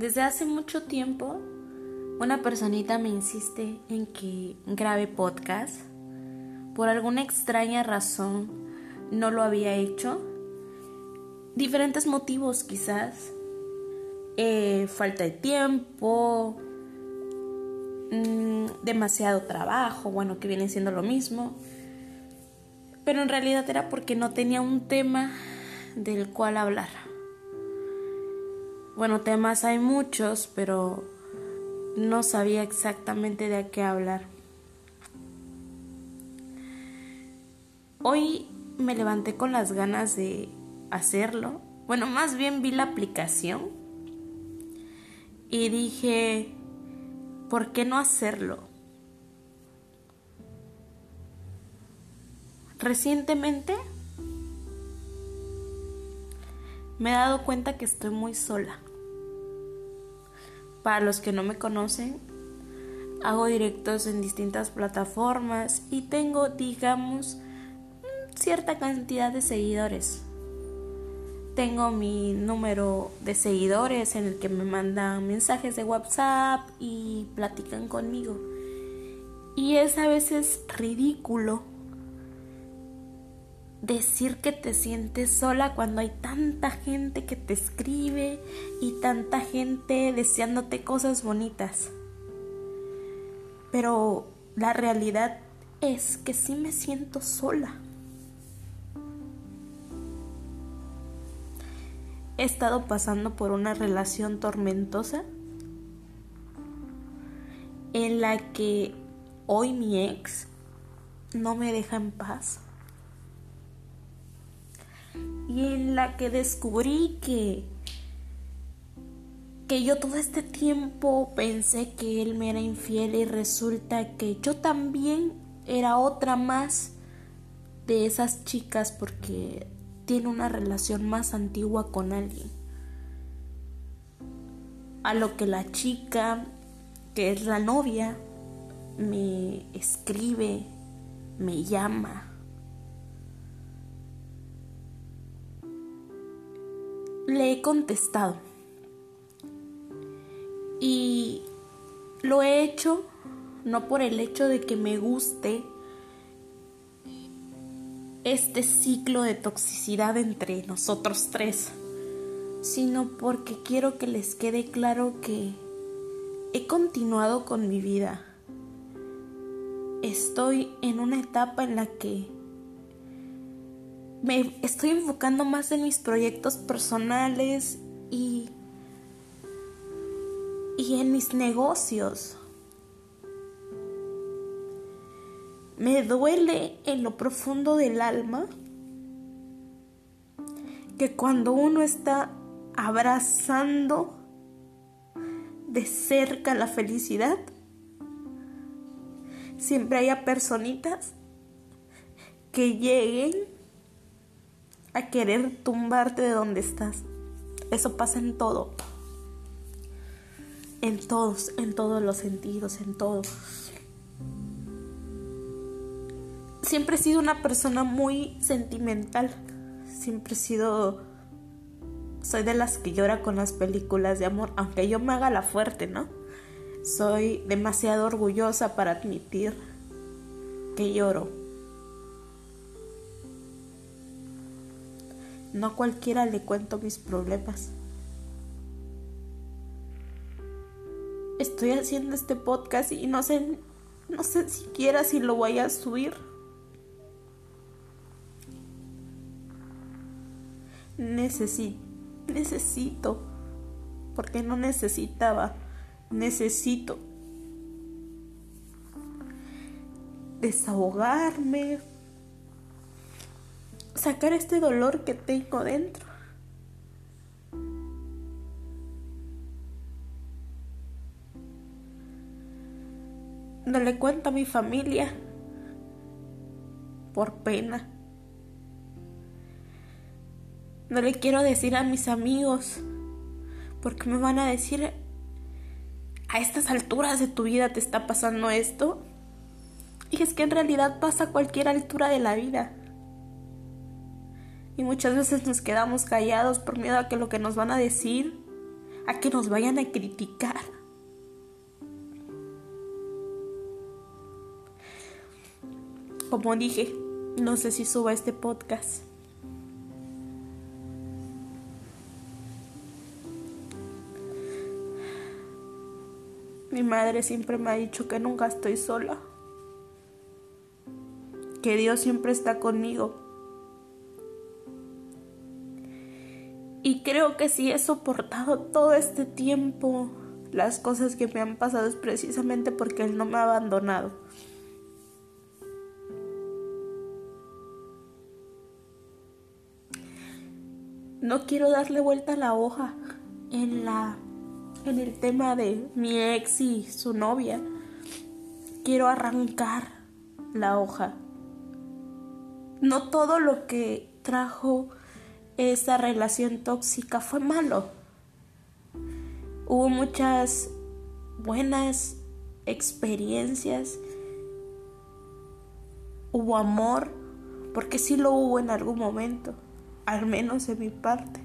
Desde hace mucho tiempo, una personita me insiste en que grabe podcast. Por alguna extraña razón, no lo había hecho. Diferentes motivos quizás. Eh, falta de tiempo, mm, demasiado trabajo, bueno, que viene siendo lo mismo. Pero en realidad era porque no tenía un tema del cual hablar. Bueno, temas hay muchos, pero no sabía exactamente de qué hablar. Hoy me levanté con las ganas de hacerlo. Bueno, más bien vi la aplicación y dije, ¿por qué no hacerlo? Recientemente me he dado cuenta que estoy muy sola. Para los que no me conocen, hago directos en distintas plataformas y tengo, digamos, cierta cantidad de seguidores. Tengo mi número de seguidores en el que me mandan mensajes de WhatsApp y platican conmigo. Y es a veces ridículo decir que te sientes sola cuando hay tanta gente que te escribe y tanta gente deseándote cosas bonitas. Pero la realidad es que sí me siento sola. He estado pasando por una relación tormentosa en la que hoy mi ex no me deja en paz y en la que descubrí que que yo todo este tiempo pensé que él me era infiel y resulta que yo también era otra más de esas chicas porque tiene una relación más antigua con alguien. A lo que la chica, que es la novia, me escribe, me llama le he contestado. Y lo he hecho no por el hecho de que me guste este ciclo de toxicidad entre nosotros tres, sino porque quiero que les quede claro que he continuado con mi vida. Estoy en una etapa en la que me estoy enfocando más en mis proyectos personales y, y en mis negocios. Me duele en lo profundo del alma que cuando uno está abrazando de cerca la felicidad, siempre haya personitas que lleguen a querer tumbarte de donde estás. Eso pasa en todo. En todos, en todos los sentidos, en todo. Siempre he sido una persona muy sentimental. Siempre he sido... Soy de las que llora con las películas de amor, aunque yo me haga la fuerte, ¿no? Soy demasiado orgullosa para admitir que lloro No a cualquiera le cuento mis problemas. Estoy haciendo este podcast y no sé, no sé siquiera si lo voy a subir. Necesito, necesito, porque no necesitaba, necesito desahogarme, sacar este dolor que tengo dentro. No le cuento a mi familia por pena. No le quiero decir a mis amigos porque me van a decir a estas alturas de tu vida te está pasando esto. Y es que en realidad pasa a cualquier altura de la vida y muchas veces nos quedamos callados por miedo a que lo que nos van a decir, a que nos vayan a criticar. Como dije, no sé si suba este podcast. Mi madre siempre me ha dicho que nunca estoy sola, que Dios siempre está conmigo. Creo que si he soportado todo este tiempo las cosas que me han pasado es precisamente porque Él no me ha abandonado. No quiero darle vuelta a la hoja en la en el tema de mi ex y su novia. Quiero arrancar la hoja. No todo lo que trajo esa relación tóxica fue malo. Hubo muchas buenas experiencias. Hubo amor, porque sí lo hubo en algún momento, al menos en mi parte.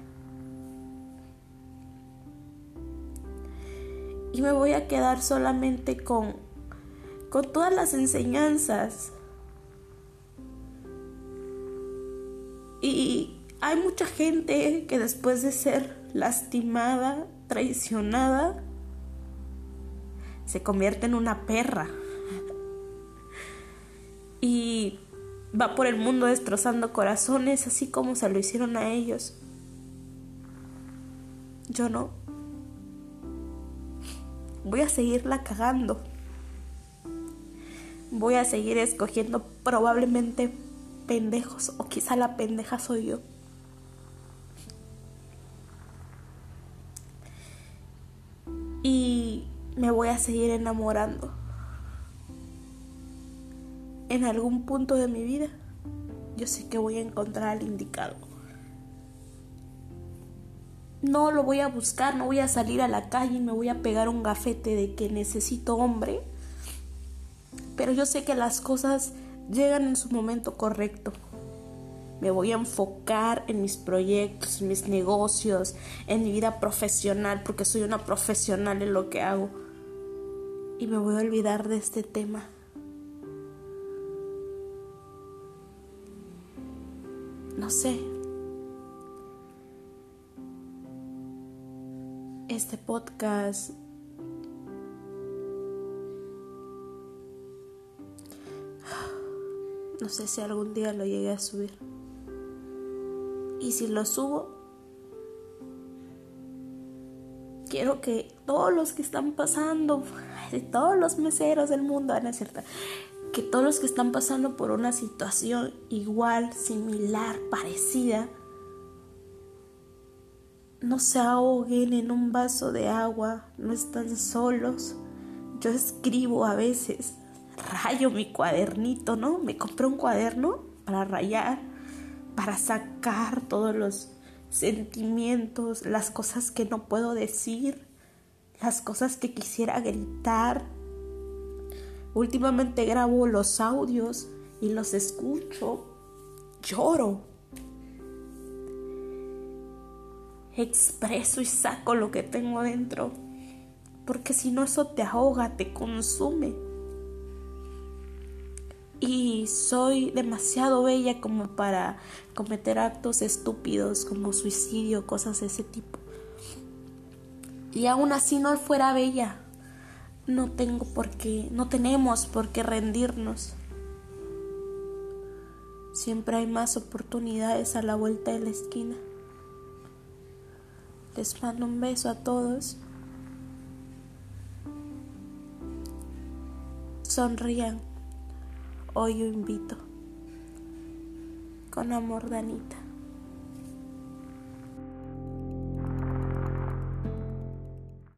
y me voy a quedar solamente con, con todas las enseñanzas. Y hay mucha gente que después de ser lastimada, traicionada, se convierte en una perra. Y va por el mundo destrozando corazones, así como se lo hicieron a ellos. Yo no voy a seguirla cagando. Voy a seguir escogiendo probablemente pendejos o quizá la pendeja soy yo. Me voy a seguir enamorando. En algún punto de mi vida, yo sé que voy a encontrar al indicado no lo voy a buscar, no voy a salir a la calle y me voy a pegar un gafete de que necesito hombre. Pero yo sé que las cosas llegan en su momento correcto. Me voy a enfocar en mis proyectos, en mis negocios, en mi vida profesional, porque soy una profesional en lo que hago. Y me voy a olvidar de este tema. No sé, este podcast no sé si algún día lo llegué a subir. Y si lo subo, quiero que todos los que están pasando, todos los meseros del mundo, Ana, cierta, que todos los que están pasando por una situación igual, similar, parecida, no se ahoguen en un vaso de agua, no están solos. Yo escribo a veces, rayo mi cuadernito, ¿no? Me compré un cuaderno para rayar, para sacar todos los sentimientos, las cosas que no puedo decir, las cosas que quisiera gritar. Últimamente grabo los audios y los escucho, lloro expreso y saco lo que tengo dentro. Porque si no eso te ahoga, te consume. Y soy demasiado bella como para cometer actos estúpidos como suicidio, cosas de ese tipo. Y aún así no fuera bella, no tengo por qué, no tenemos por qué rendirnos. Siempre hay más oportunidades a la vuelta de la esquina. Les mando un beso a todos. Sonrían. Hoy yo invito. Con amor, Danita.